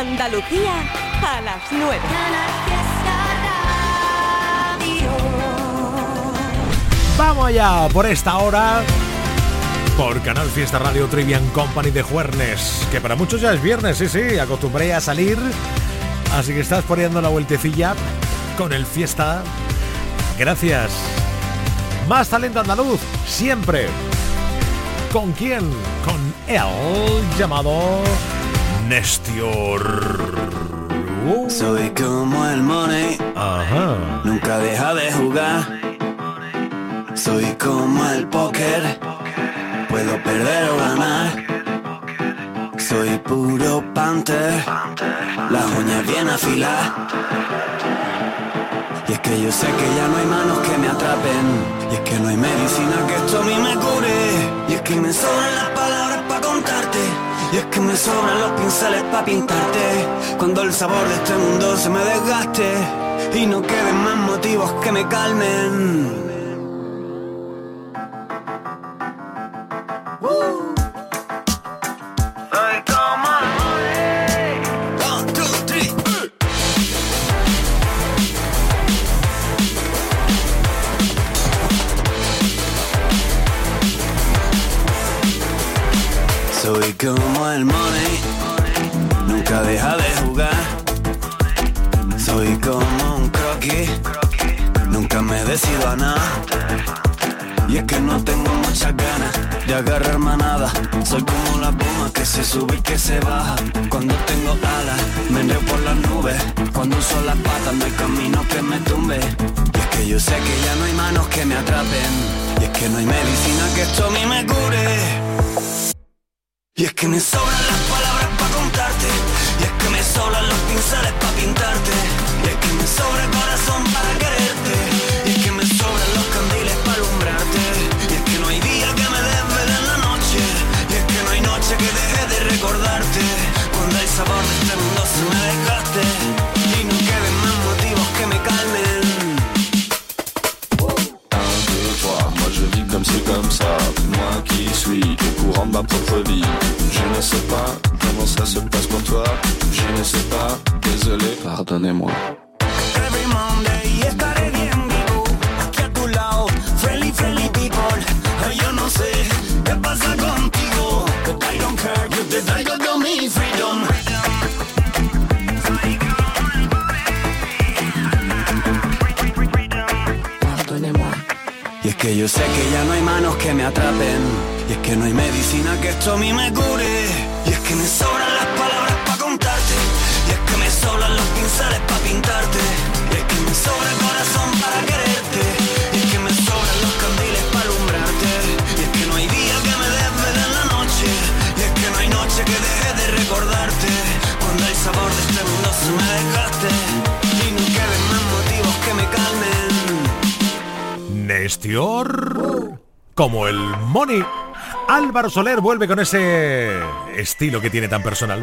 Andalucía a las 9. Vamos allá por esta hora. Por Canal Fiesta Radio Trivian Company de Juernes, que para muchos ya es viernes, sí, sí, acostumbré a salir, así que estás poniendo la vueltecilla con el Fiesta. Gracias. Más talento andaluz, siempre. ¿Con quién? Con él, llamado Nestior. Soy como el money, Ajá. nunca deja de jugar. Soy como el póker, puedo perder o ganar. Soy puro panther, las uñas bien afiladas. Y es que yo sé que ya no hay manos que me atrapen. Y es que no hay medicina que esto a mí me cure. Y es que me sobran las palabras para contarte. Y es que me sobran los pinceles para pintarte. Cuando el sabor de este mundo se me desgaste. Y no queden más motivos que me calmen. El money, nunca deja de jugar. Soy como un croquis, nunca me decido a nada. Y es que no tengo muchas ganas de agarrar manada. Soy como la pluma que se sube y que se baja. Cuando tengo alas, me enreo por las nubes. Cuando uso las patas, no hay camino que me tumbe. Y es que yo sé que ya no hay manos que me atrapen. Y es que no hay medicina que esto me cure. Y es que me sobran las palabras para contarte. Y es que me sobran los pinceles para pintarte. Y es que me sobra el corazón para quererte courant de ma propre vie. Je ne sais pas comment ça se passe pour toi. Je ne sais pas, désolé, pardonnez-moi. Every Monday estaré bien vivo. Aquí a tu lado, friendly, friendly people. Ay, Yo no sé qué pasa contigo. But I don't care, yo te traigo todo mi freedom. Y es que yo sé que ya no hay manos que me atrapen que no hay medicina que esto a mí me cure. Y es que me sobran las palabras para contarte. Y es que me sobran los pinceles para pintarte. Y es que me sobra el corazón para quererte. Y es que me sobran los candiles para alumbrarte. Y es que no hay día que me desvele en la noche. Y es que no hay noche que deje de recordarte. Cuando el sabor de este mundo se me desgaste. Y no queden más motivos que me calmen. Nestior. Como el Money. Álvaro Soler vuelve con ese estilo que tiene tan personal.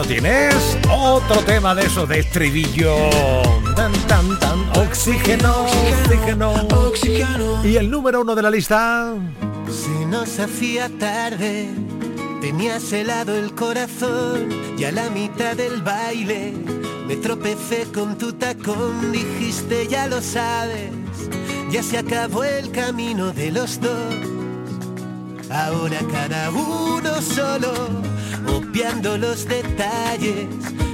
Lo tienes. Otro tema de eso de estribillo. Tan, tan, tan. Oxígeno, oxígeno. Oxígeno. Y el número uno de la lista. Se nos hacía tarde, tenías helado el corazón y a la mitad del baile me tropecé con tu tacón, dijiste ya lo sabes, ya se acabó el camino de los dos. Ahora cada uno solo, obviando los detalles.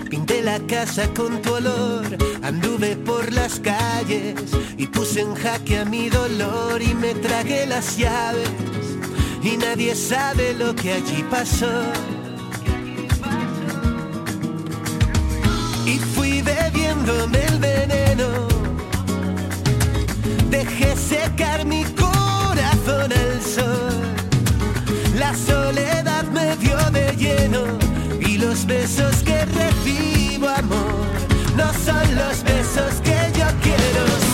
Pinté la casa con tu olor, anduve por las calles y puse en jaque a mi dolor y me tragué las llaves. Y nadie sabe lo que allí pasó. Y fui bebiéndome el veneno. Dejé secar mi corazón al sol. Y los besos que recibo amor no son los besos que yo quiero.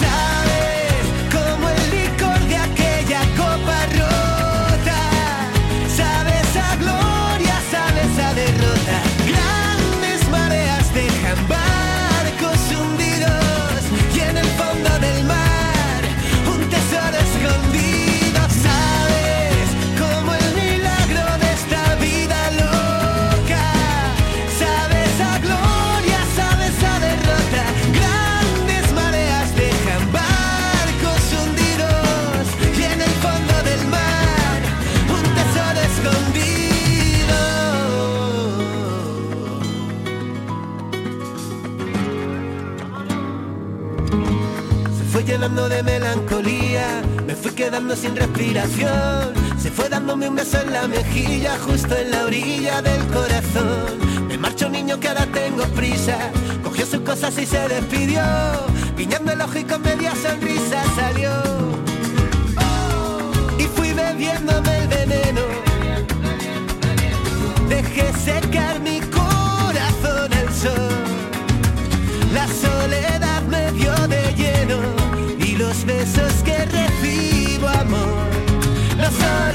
Llenando de melancolía, me fui quedando sin respiración. Se fue dándome un beso en la mejilla, justo en la orilla del corazón. Me marcho niño que ahora tengo prisa, cogió sus cosas y se despidió. Guiñando el ojo y con media sonrisa salió. Y fui bebiéndome el veneno. Dejé secar mi corazón al sol. La soledad me dio de lleno los besos que recibo amor. No son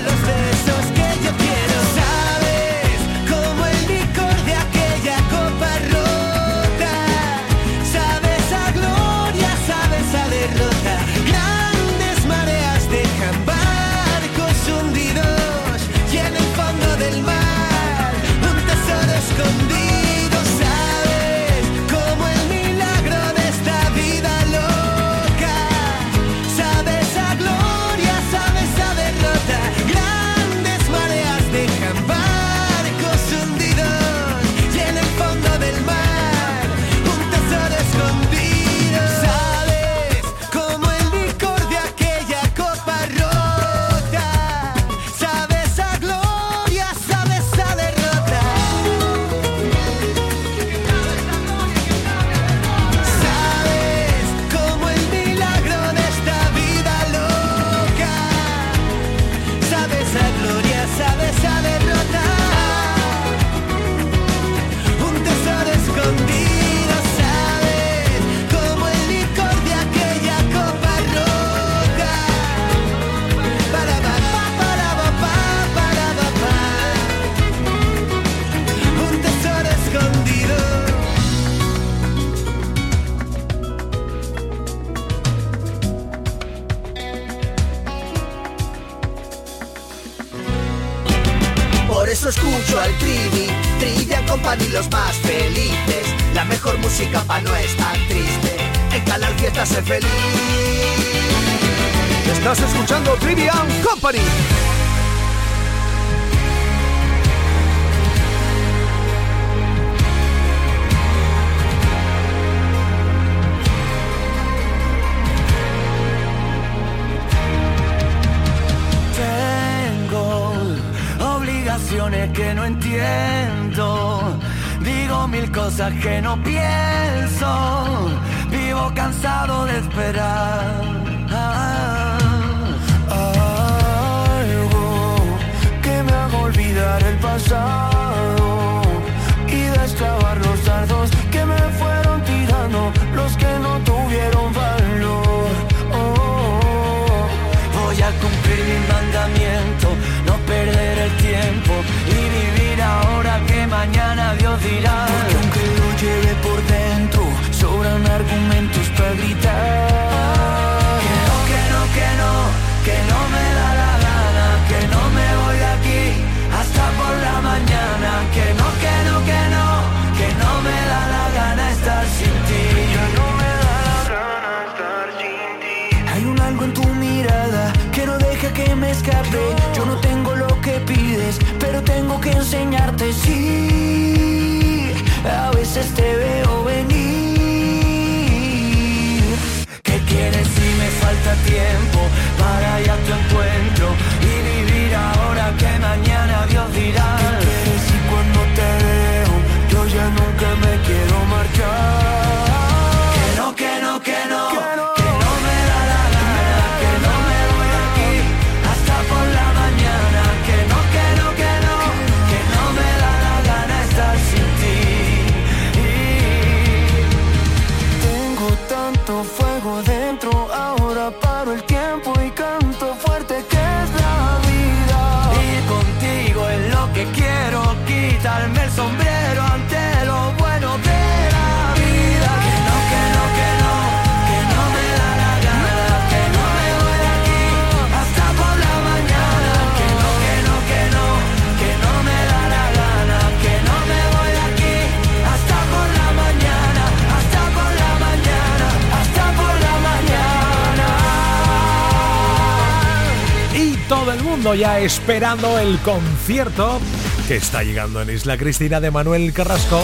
fondo ya esperando el concierto que está llegando en Isla Cristina de Manuel Carrasco.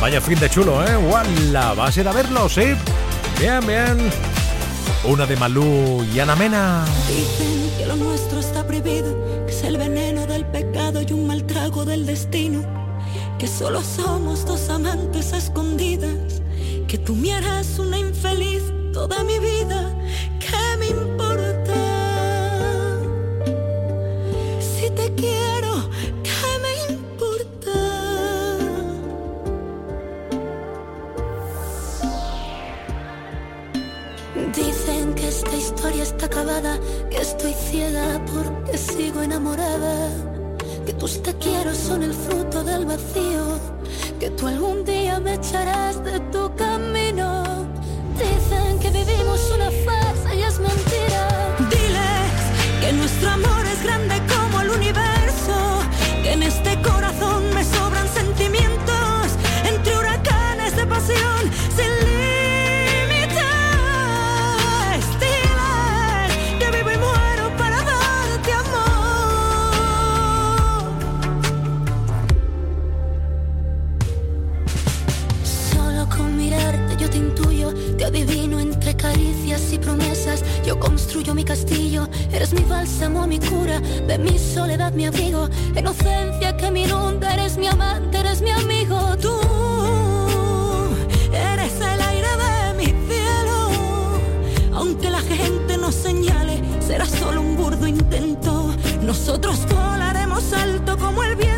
Vaya fin de chulo, ¿eh? ¡Wala! ¿Vas a ir a verlo, sí? Bien, bien. Una de Malú y Ana Mena. Dicen que lo nuestro está prohibido, que es el veneno del pecado y un mal trago del destino. Que solo somos dos amantes escondidas, que tú me harás una infeliz toda mi vida Dicen que esta historia está acabada, que estoy ciega porque sigo enamorada, que tus te quiero son el fruto del vacío, que tú algún día me echarás de tu camino. mi castillo, eres mi bálsamo, mi cura, de mi soledad mi abrigo, inocencia que me inunda, eres mi amante, eres mi amigo, tú eres el aire de mi cielo, aunque la gente nos señale, será solo un burdo intento, nosotros volaremos alto como el viento.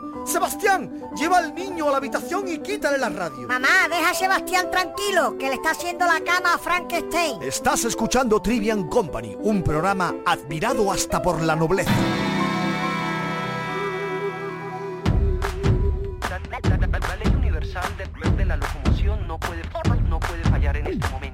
Sebastián, lleva al niño a la habitación y quítale la radio. Mamá, deja a Sebastián tranquilo, que le está haciendo la cama a Frankenstein. Estás escuchando Trivian Company, un programa admirado hasta por la nobleza. La, la- la- la ley universal de, de la locomoción no puede, no puede fallar en este momento.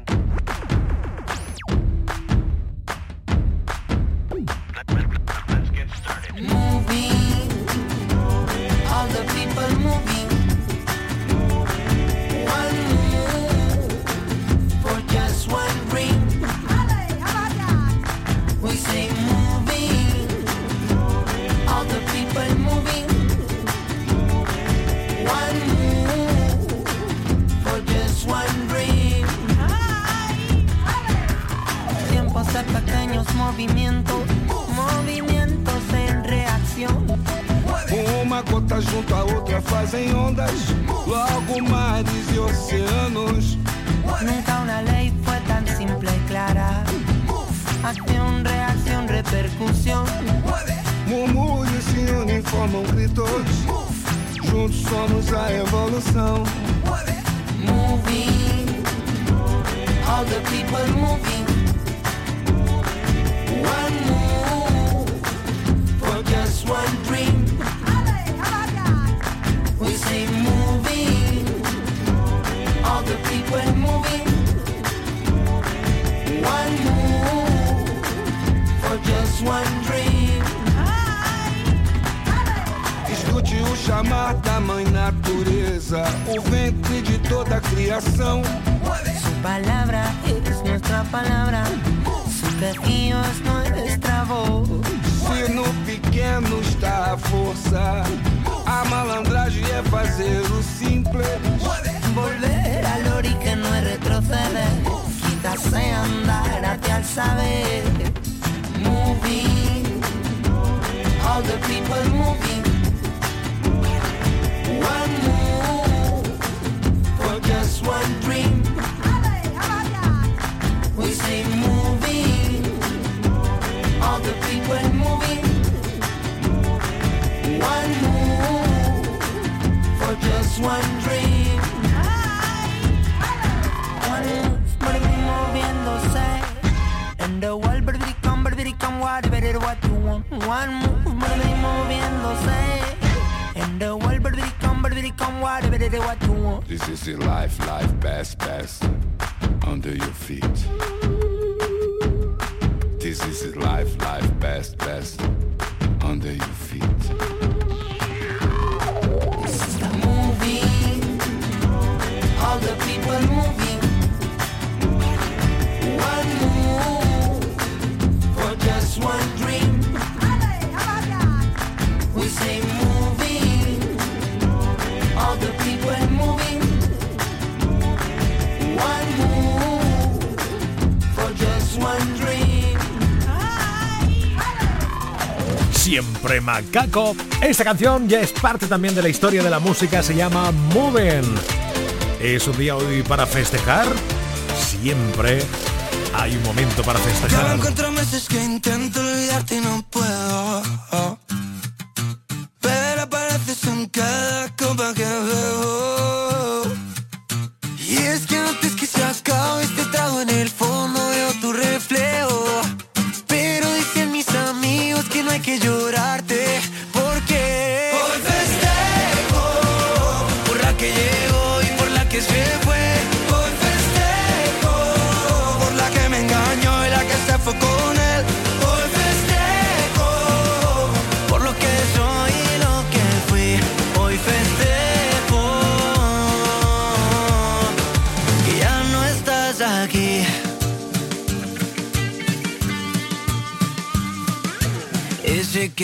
Somos a evolução. Moving, all the people moving. One move for just one chamar da mãe natureza, o ventre de toda a criação. Su palabra es nuestra palabra, su quejío es nuestra voz. Se no pequeno está a força, a malandragem é fazer o simples. Volver al ori que no es retroceder, quizás andar hacia el saber. Moving, all the people moving. What you want. One move, moviéndose. This is your life, life, best, best, under your feet. This is your life, life, best, best, under your feet. Siempre macaco. Esta canción ya es parte también de la historia de la música, se llama Moving. Es un día hoy para festejar. Siempre hay un momento para festejar. Pero apareces que.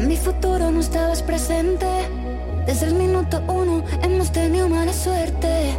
en mi futuro no estabas presente. Desde el minuto uno hemos tenido mala suerte.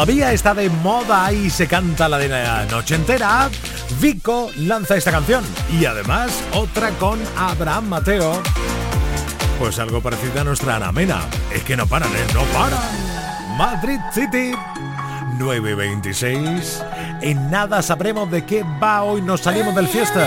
Todavía está de moda y se canta la de la noche entera, Vico lanza esta canción y además otra con Abraham Mateo. Pues algo parecido a nuestra Anamena. Es que no paran, ¿eh? No paran. Madrid City 926. En nada sabremos de qué va hoy. Nos salimos del fiesta.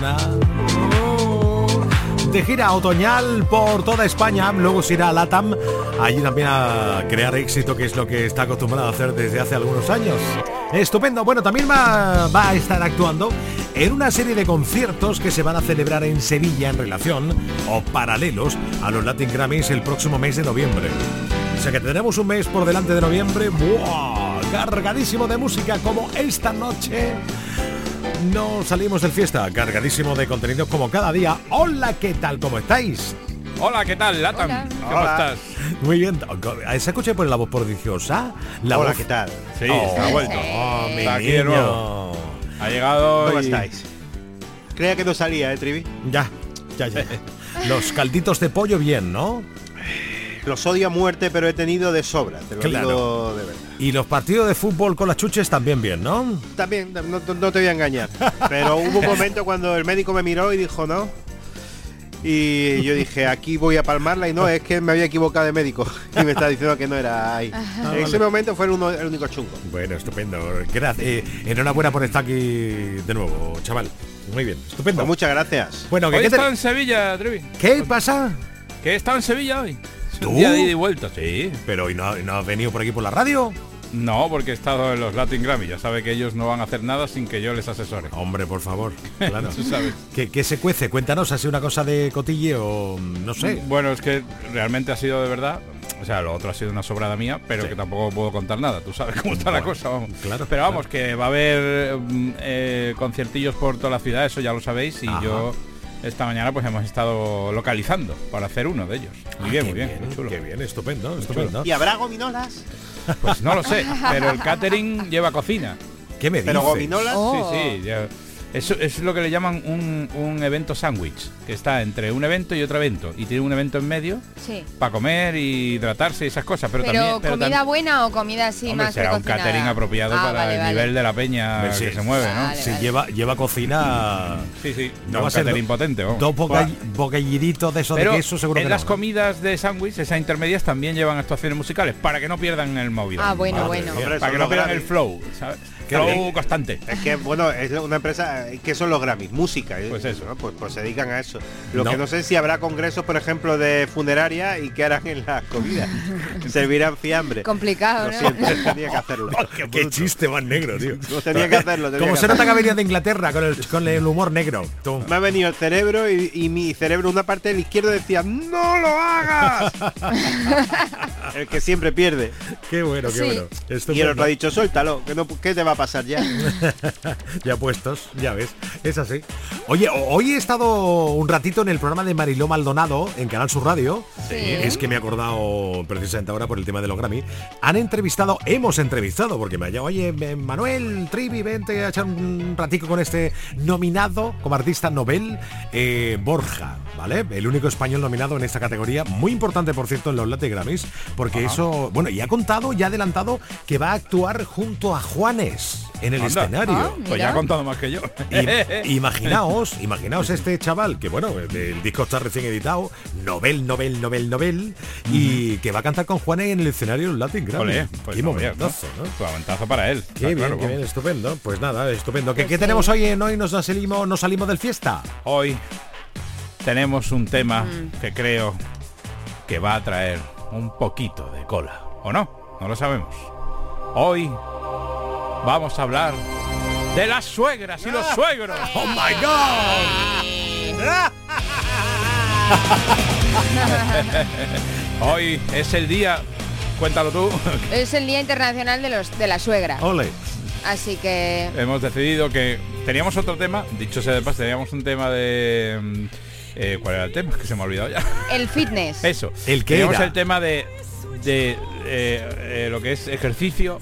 Aitana. De gira otoñal por toda España, luego se irá a Latam, allí también a crear éxito, que es lo que está acostumbrado a hacer desde hace algunos años. Estupendo, bueno, también va, va a estar actuando en una serie de conciertos que se van a celebrar en Sevilla en relación o paralelos a los Latin Grammys el próximo mes de noviembre. O sea que tendremos un mes por delante de noviembre, ¡buah! cargadísimo de música como esta noche. No salimos del fiesta, cargadísimo de contenidos como cada día. Hola, ¿qué tal? ¿Cómo estáis? Hola, ¿qué tal, Latam? Hola. ¿Cómo Hola. estás? Muy bien. ¿Se escucha por la voz prodigiosa? La Hola, voz- ¿qué tal? Sí, Oh, ha vuelto. oh, mi Está aquí de niño. nuevo. Ha llegado ¿Cómo y- estáis? Creía que no salía, ¿eh, Trivi? Ya, ya, ya. Los calditos de pollo bien, ¿no? Los odio a muerte, pero he tenido de sobra, te lo Claro. digo de verdad. Y los partidos de fútbol con las chuches también bien, ¿no? También, no, te voy a engañar. Pero hubo un momento cuando el médico me miró y dijo no. Y yo dije, aquí voy a palmarla y no, es que me había equivocado de médico. Y me está diciendo que no era ahí. en ese momento fue el, uno- el único chungo. Bueno, estupendo. Gracias. Eh, enhorabuena por estar aquí de nuevo, chaval. Muy bien, estupendo. Pues muchas gracias. Bueno, ¿qué, Hoy he qué te- estado en Sevilla, Trevi. ¿qué pasa? Que he estado en Sevilla hoy. Es un ¿Tú? día de ida y vuelta, sí. Pero ¿y no, no has venido por aquí por la radio? No, porque he estado en los Latin Grammy. Ya sabe que ellos no van a hacer nada sin que yo les asesore. Hombre, por favor. Claro. Tú sabes. ¿Qué, qué se cuece? Cuéntanos, ¿ha sido una cosa de cotille o no sé? Bueno, es que realmente ha sido de verdad. O sea, lo otro ha sido una sobrada mía, pero que tampoco puedo contar nada. Tú sabes cómo está la cosa, vamos. claro, Pero vamos, que va a haber mm, eh, conciertillos por toda la ciudad, eso ya lo sabéis. Y Ajá. yo esta mañana pues hemos estado localizando para hacer uno de ellos. Muy Ah, bien, muy bien, muy chulo. Qué bien, estupendo, estupendo. ¿Y habrá gominolas? Pues no lo sé, pero el catering lleva cocina. ¿Qué me ¿Pero dices? gominolas? Oh. Sí, sí. ya- Eso es lo que le llaman un, un evento sándwich, que está entre un evento y otro evento. Y tiene un evento en medio Sí. para comer y hidratarse y esas cosas. Pero, Pero, también... pero comida tam- buena o comida así Hombre, más será un catering apropiado Ah, para vale, el vale. nivel de la peña Hombre, sí. que se mueve, ¿no? Vale. Si lleva, lleva cocina... Sí, sí. No No va a ser catering do- potente, vamos. Dos bocadillitos de eso Pero de queso seguro en que las no. comidas de sándwich, esas intermedias también llevan actuaciones musicales para que no pierdan el móvil. Ah, bueno, Madre bueno. Hombre, Para que no pierdan el flow, ¿sabes? Qué flow constante. Es que, bueno, es una empresa que son los Grammys, música. ¿eh? Pues eso. ¿no? Pues, pues se dedican a eso. Lo No. que no sé si habrá congresos, por ejemplo, de funeraria y qué harán en las comidas. Servirán fiambre. Complicado, Lo ¿no? siento, tenía que hacerlo. Qué, chiste más negro, tío. No tenía que hacerlo. tenía Como que se nota que venido de Inglaterra con el, con el humor negro. Tú. Me ha venido el cerebro y, y mi cerebro, una parte del izquierdo decía, ¡No lo hagas! el que siempre pierde. Qué bueno, qué Sí. bueno. Y el otro ha dicho, suéltalo, que no, ¿qué te va a pasar ya? ya puestos, ya ves. Es así. Oye, ho- hoy he estado un ratito en el programa de Mariló Maldonado en Canal Sur Radio. Sí. Es que me he acordado precisamente ahora por el tema de los Grammy. Han entrevistado, hemos entrevistado, porque me ha llamado, oye, eh, Manuel, Trivi, vente a echar un ratico con este nominado como artista Nobel, eh, Borja, ¿vale? El único español nominado en esta categoría, muy importante por cierto en los Latin Grammys, porque eso, bueno, y ha contado, ya ha adelantado que va a actuar junto a Juanes en el Anda. escenario. Ah, Pues ya ha contado más que yo. I- imaginaos, imaginaos este chaval que bueno, el disco está recién editado, Nobel, Nobel, Nobel, Nobel, y que va a cantar con Juanes en el escenario Latin Grammy. Ole, pues Qué no momentazo, ¿no? Pues para él. Qué bien, claro, qué bien, estupendo. Pues nada, estupendo. ¿Qué, Pues qué sí. tenemos hoy en hoy? Nos salimos, nos salimos del fiesta. Hoy tenemos un tema Mm. que creo que va a traer un poquito de cola. ¿O no? No lo sabemos. Hoy vamos a hablar de las suegras y los suegros. ¡Oh my God! Hoy es el día, cuéntalo tú, Es el Día Internacional de los de la suegra. Ole. Así que hemos decidido que teníamos otro tema, dicho sea de paso, teníamos un tema de... mm, eh, ¿Cuál era el tema? Que se me ha olvidado ya. el fitness. Eso. ¿El qué Teníamos era? el tema de, de eh, eh, lo que es ejercicio.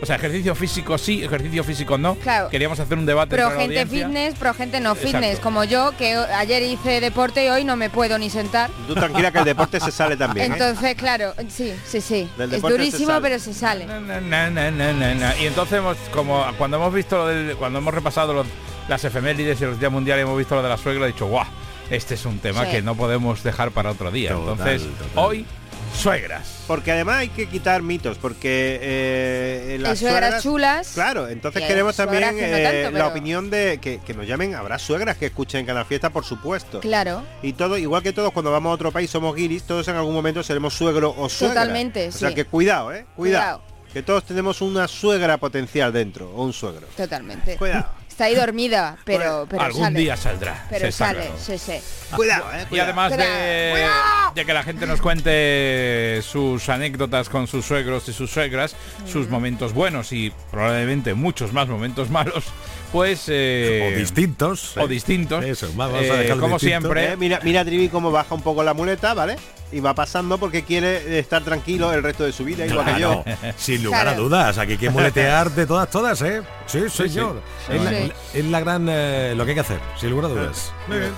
O sea, ejercicio físico sí, ejercicio físico no. Claro. Queríamos hacer un debate Pro entre gente fitness, pro gente no Exacto. fitness, como yo, que ayer hice deporte y hoy no me puedo ni sentar. Tú tranquila que el deporte se sale también, ¿eh? Entonces, claro, sí, sí, sí. Del Es se durísimo, pero se sale. Na, na, na, na, na, na, na. Y entonces hemos, como cuando hemos visto lo del, cuando hemos repasado los- las efemérides y los días mundiales hemos visto lo de la suegra, he dicho, guau, este es un tema Sí. que no podemos dejar para otro día. Total, entonces, total. hoy suegras. Porque además hay que quitar mitos, porque eh, las Hay suegras chulas. Claro, entonces queremos también que no eh, la opinión de que, que nos llamen. Habrá suegras que escuchen Canal Fiesta, por supuesto. Claro. Y todo, igual que todos cuando vamos a otro país somos guiris, todos en algún momento seremos suegro o suegra. Totalmente, O sea sí. que cuidado, eh, cuidado. Que todos tenemos una suegra potencial dentro, o un suegro. Totalmente. Cuidado. Está ahí dormida, pero, pero Algún sale. día saldrá. Pero sale, claro. sí, sí. Cuidado, eh. Y además de, de que la gente nos cuente sus anécdotas con sus suegros y sus suegras, sus momentos buenos y probablemente muchos más momentos malos, pues... eh, O distintos. O distintos. Eso, vamos a eh, como distinto. siempre. Eh, mira, mira Trivi cómo baja un poco la muleta, ¿vale? Y va pasando porque quiere estar tranquilo el resto de su vida, igual que yo. Claro, sin lugar Claro. a dudas, aquí hay que muletear de todas, todas, ¿eh? Sí, señor. sí. Es, la, Sí. es la gran, eh, lo que hay que hacer, sin lugar a dudas. Muy bien.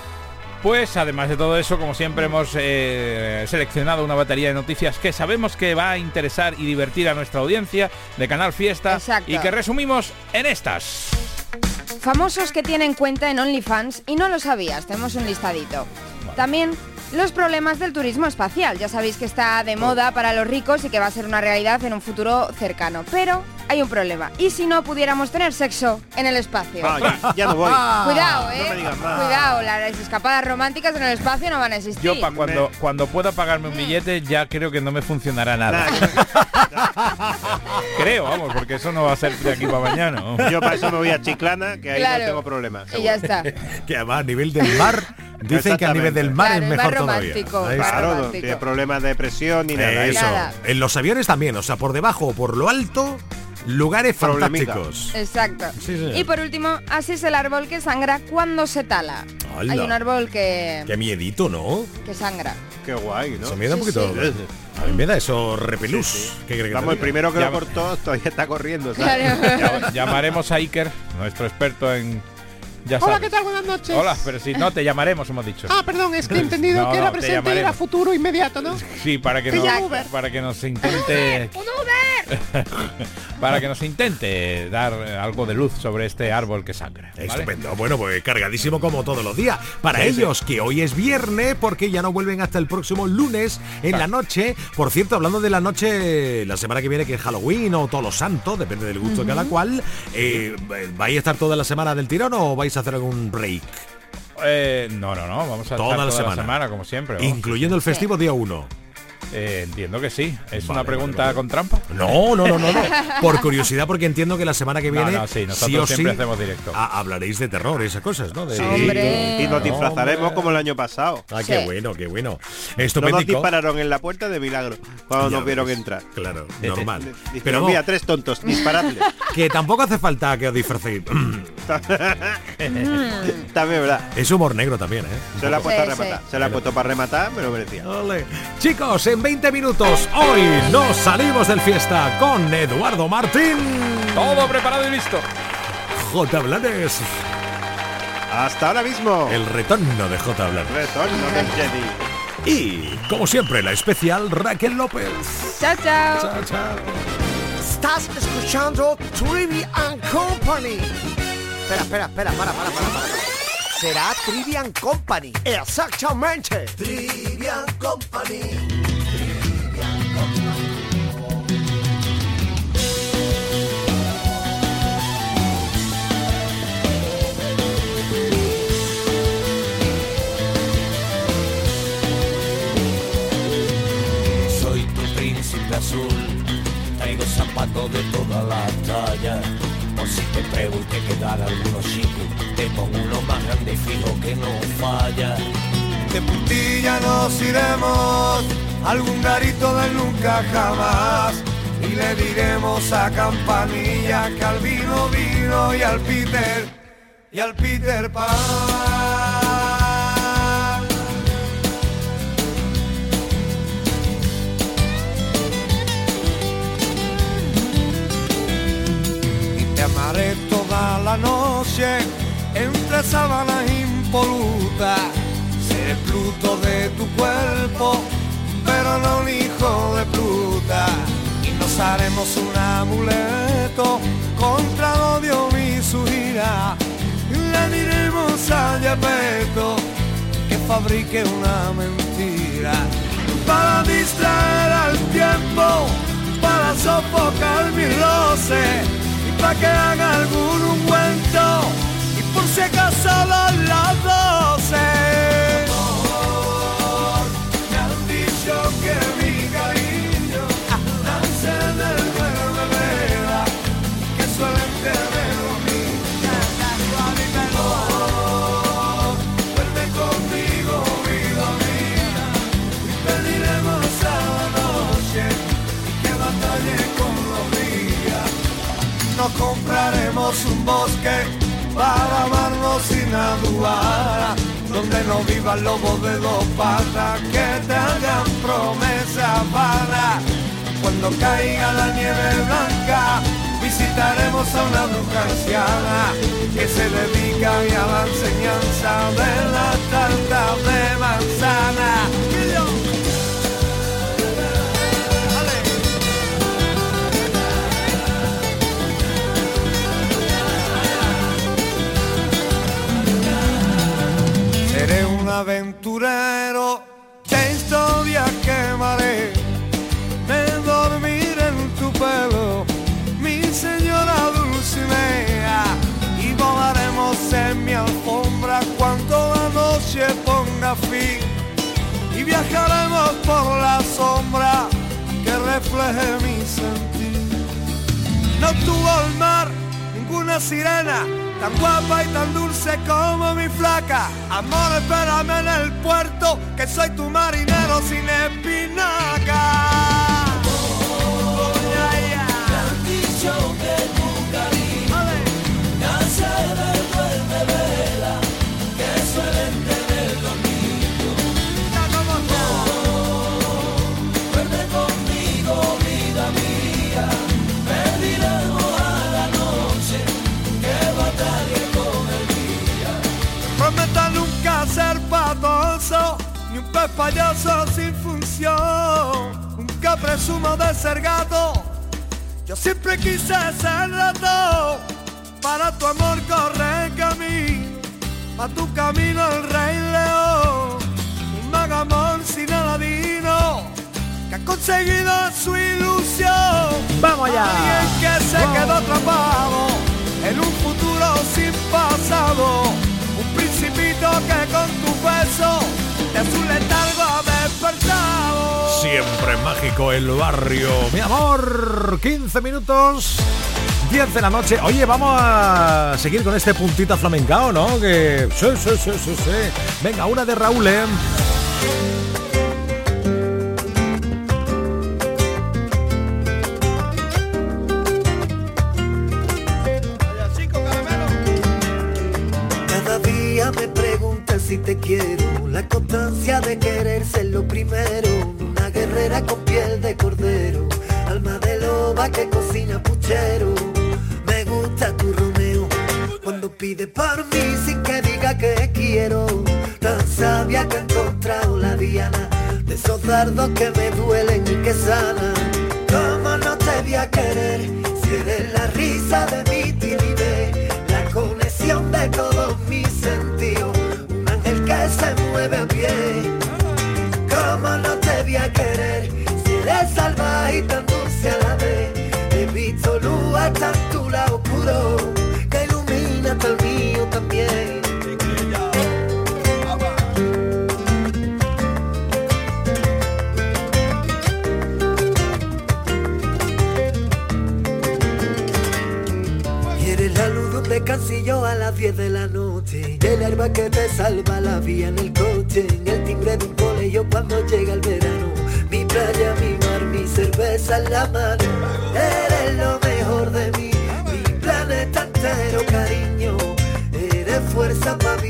Pues además de todo eso, como siempre hemos eh, seleccionado una batería de noticias que sabemos que va a interesar y divertir a nuestra audiencia de Canal Fiesta Exacto. y que resumimos en estas. Famosos que tienen cuenta en OnlyFans y no lo sabías, tenemos un listadito. También los problemas del turismo espacial. Ya sabéis que está de moda para los ricos y que va a ser una realidad en un futuro cercano. Pero hay un problema. ¿Y si no pudiéramos tener sexo en el espacio? Ya, no voy. Cuidado, No eh. me digas nada. Cuidado, las escapadas románticas en el espacio no van a existir. Yo para cuando, cuando pueda pagarme un billete ya creo que no me funcionará nada. creo, vamos, porque eso no va a ser de aquí para mañana. ¿no? Yo para eso me voy a Chiclana, que ahí Claro. no tengo problemas. Y ya está. Que además a nivel del mar, dicen que a nivel del mar Claro, es mejor todavía. Claro, no tiene problemas de presión ni nada. Eso. Nada. En los aviones también, o sea, por debajo o por lo alto, lugares Problemica. fantásticos. Exacto. Sí, sí. Y por último, así es el árbol que sangra cuando se tala. Hala. Hay un árbol que, Qué miedito, ¿no? que sangra. Qué guay, ¿no? Eso me da un Sí, poquito. sí. A mí me da eso repelús. ¿Qué crees que te Vamos, el diga? primero que lo cortó todavía está corriendo, ¿sabes? Claro. Ya- Llamaremos a Iker, nuestro experto en... Ya Hola, sabes. ¿qué tal? Buenas noches. Hola, pero si no, te llamaremos, hemos dicho. Ah, perdón, es que he entendido No, que no, era te presente y era futuro inmediato, ¿no? Sí, para que, Uber. para que nos intente... ¡Un Uber! para que nos intente dar eh, algo de luz sobre este árbol que sangra. ¿vale? Estupendo. Bueno, pues cargadísimo como todos los días. Para Sí, sí. ellos, que hoy es viernes, porque ya no vuelven hasta el próximo lunes en la noche. Por cierto, hablando de la noche, la semana que viene, que es Halloween o Todos los Santos, depende del gusto de cada cual. eh, ¿Vais a estar toda la semana del tirón o vais a hacer algún break? Eh, no, no, no, vamos a Toda estar la toda semana. como siempre. vamos. Incluyendo el festivo día 1. Eh, entiendo que sí. ¿Es Vale, una pregunta vale, con trampa? No, no, no, no, no. Por curiosidad, porque entiendo que la semana que viene, no, sí, nosotros sí o siempre sí, hacemos directo. ha- hablaréis de terror, esas cosas, ¿no? De- Sí, Hombre. y nos disfrazaremos Hombre. como el año pasado. Ah, Sí. qué bueno, qué bueno. No nos dispararon en la puerta de milagro cuando Ya nos vieron ves. entrar. Claro, normal. Dijeron, Pero mira, tres tontos, disparadle. que tampoco hace falta que os disfracéis. También, ¿verdad? es humor negro también, ¿eh? Se la ha puesto Sí, a rematar. sí. Se la ha puesto para rematar, me lo merecía. Ole. Chicos, en 20 minutos, hoy nos salimos del fiesta con Eduardo Martín. Todo preparado y listo. J. Blanes. Hasta ahora mismo. El retorno de J. Blanes. retorno del Jedi. Y, como siempre, la especial Raquel López. Chao, chao. Chao, chao. Estás escuchando Trivi and Company. Espera, espera, espera, para, para, para, para. Será Trivian Company. Exactamente. Trivian Company. Azul, traigo zapatos de toda la talla. Por si te pruebo y te quedara alguno chico, te pongo uno más grande y fijo que no falla. De puntilla nos iremos algún garito del nunca jamás y le diremos a Campanilla que al vino vino y al Peter y al Peter Pan. Amaré toda la noche entre sábanas impolutas. Seré Pluto de tu cuerpo, pero no un hijo de Pluta. Y nos haremos un amuleto contra el odio y su ira. Le diremos a Yapeto que fabrique una mentira. para distraer al tiempo, para sofocar mi roce para que haga algún ungüento y por si acaso a las doce. Un bosque para amarnos sin aduar, donde no vivan lobos de dos patas que te hagan promesas vanas. Cuando caiga la nieve blanca, visitaremos a una bruja anciana que se dedica a la enseñanza de la tarta de manzana. Aventurero, qué historia quemaré, me dormiré en tu pelo, mi señora Dulcinea, y volaremos en mi alfombra cuando la noche ponga fin, y viajaremos por la sombra que refleje mi sentir. No tuvo el mar ninguna sirena tan guapa y tan dulce como mi flaca. Amor, espérame en el puerto, que soy tu marinero sin espinaca. Pez payaso sin función. Nunca presumo de ser gato, yo siempre quise ser rato. Para tu amor corre camino, para tu camino el rey león. Un magamón sin aladino, que ha conseguido su ilusión. ¡Vamos allá! Alguien que se quedó atrapado en un futuro sin pasado. Un principito que con tu beso su letargo despertado. Siempre mágico el barrio. Mi amor, 15 minutos. 10 de la noche. Oye, vamos a seguir con este puntito flamencao, ¿no? Que. Sí, sí, sí, sí, sí. Venga, una de Raúl, ¿eh? De querer ser lo primero, una guerrera con piel de cordero, alma de loba que cocina puchero, me gusta tu Romeo, cuando pide por mí sin que diga que quiero, tan sabia que ha encontrado la diana, de esos dardos que me duelen y que sanan, ¿cómo no te voy a querer si eres la risa de mi timidez? la conexión de todos que te salva la vía en el coche En el timbre de un colegio cuando llega el verano. Mi playa, mi mar, mi cerveza en la mano. Eres lo mejor de mí Mi planeta entero, cariño. Eres fuerza para vivir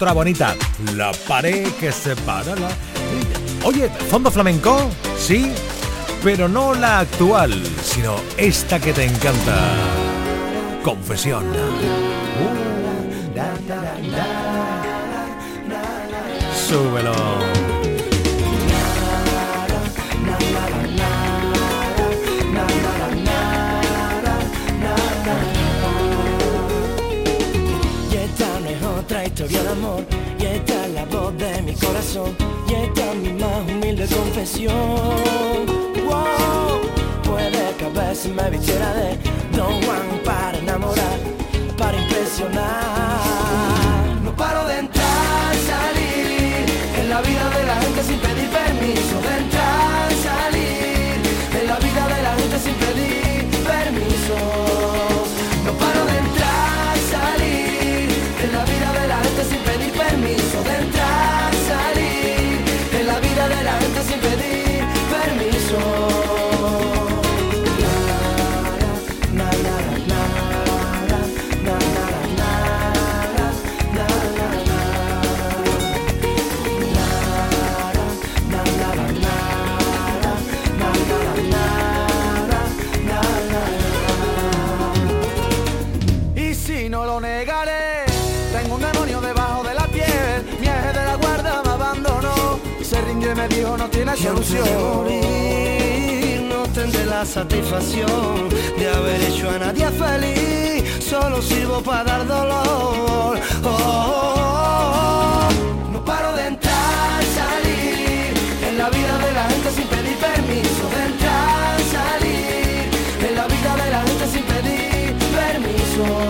otra bonita. La pared que separa la... Oye, ¿fondo flamenco? Sí, pero no la actual, sino esta que te encanta. Confesión. Uh, Súbelo. y esta es la voz de mi corazón y esta es mi más humilde confesión. Wow, puede que a veces me vistiera de Don Juan para enamorar, para impresionar. No paro de entrar salir en la vida de la gente sin pedir permiso de entrar Y solución. morir no tendré la satisfacción de haber hecho a nadie feliz. Solo sirvo para dar dolor. Oh. No paro de entrar, salir en la vida de la gente sin pedir permiso. De entrar, salir en la vida de la gente sin pedir permiso.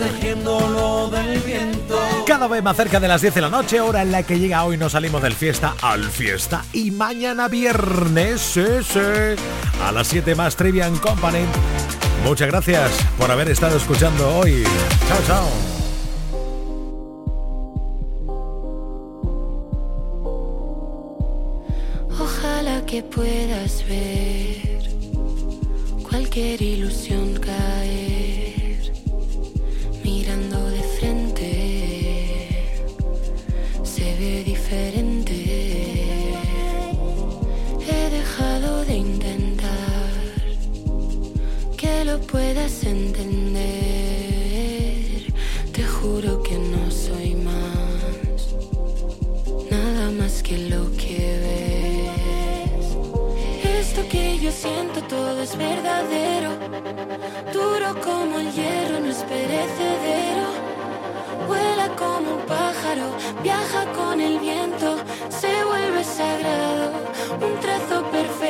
protegiéndolo del viento. Cada vez más cerca de las 10 de la noche, hora en la que llega hoy nos salimos del fiesta al fiesta. Y mañana viernes, sí, sí, a las 7 más Trivian Company. Muchas gracias por haber estado escuchando hoy. Chao, chao. Ojalá que puedas ver cualquier ilusión Te juro que no soy más, nada más que lo que ves. Esto que yo siento todo es verdadero, duro como el hierro, no es perecedero. Vuela como un pájaro, viaja con el viento, se vuelve sagrado, un trazo perfecto.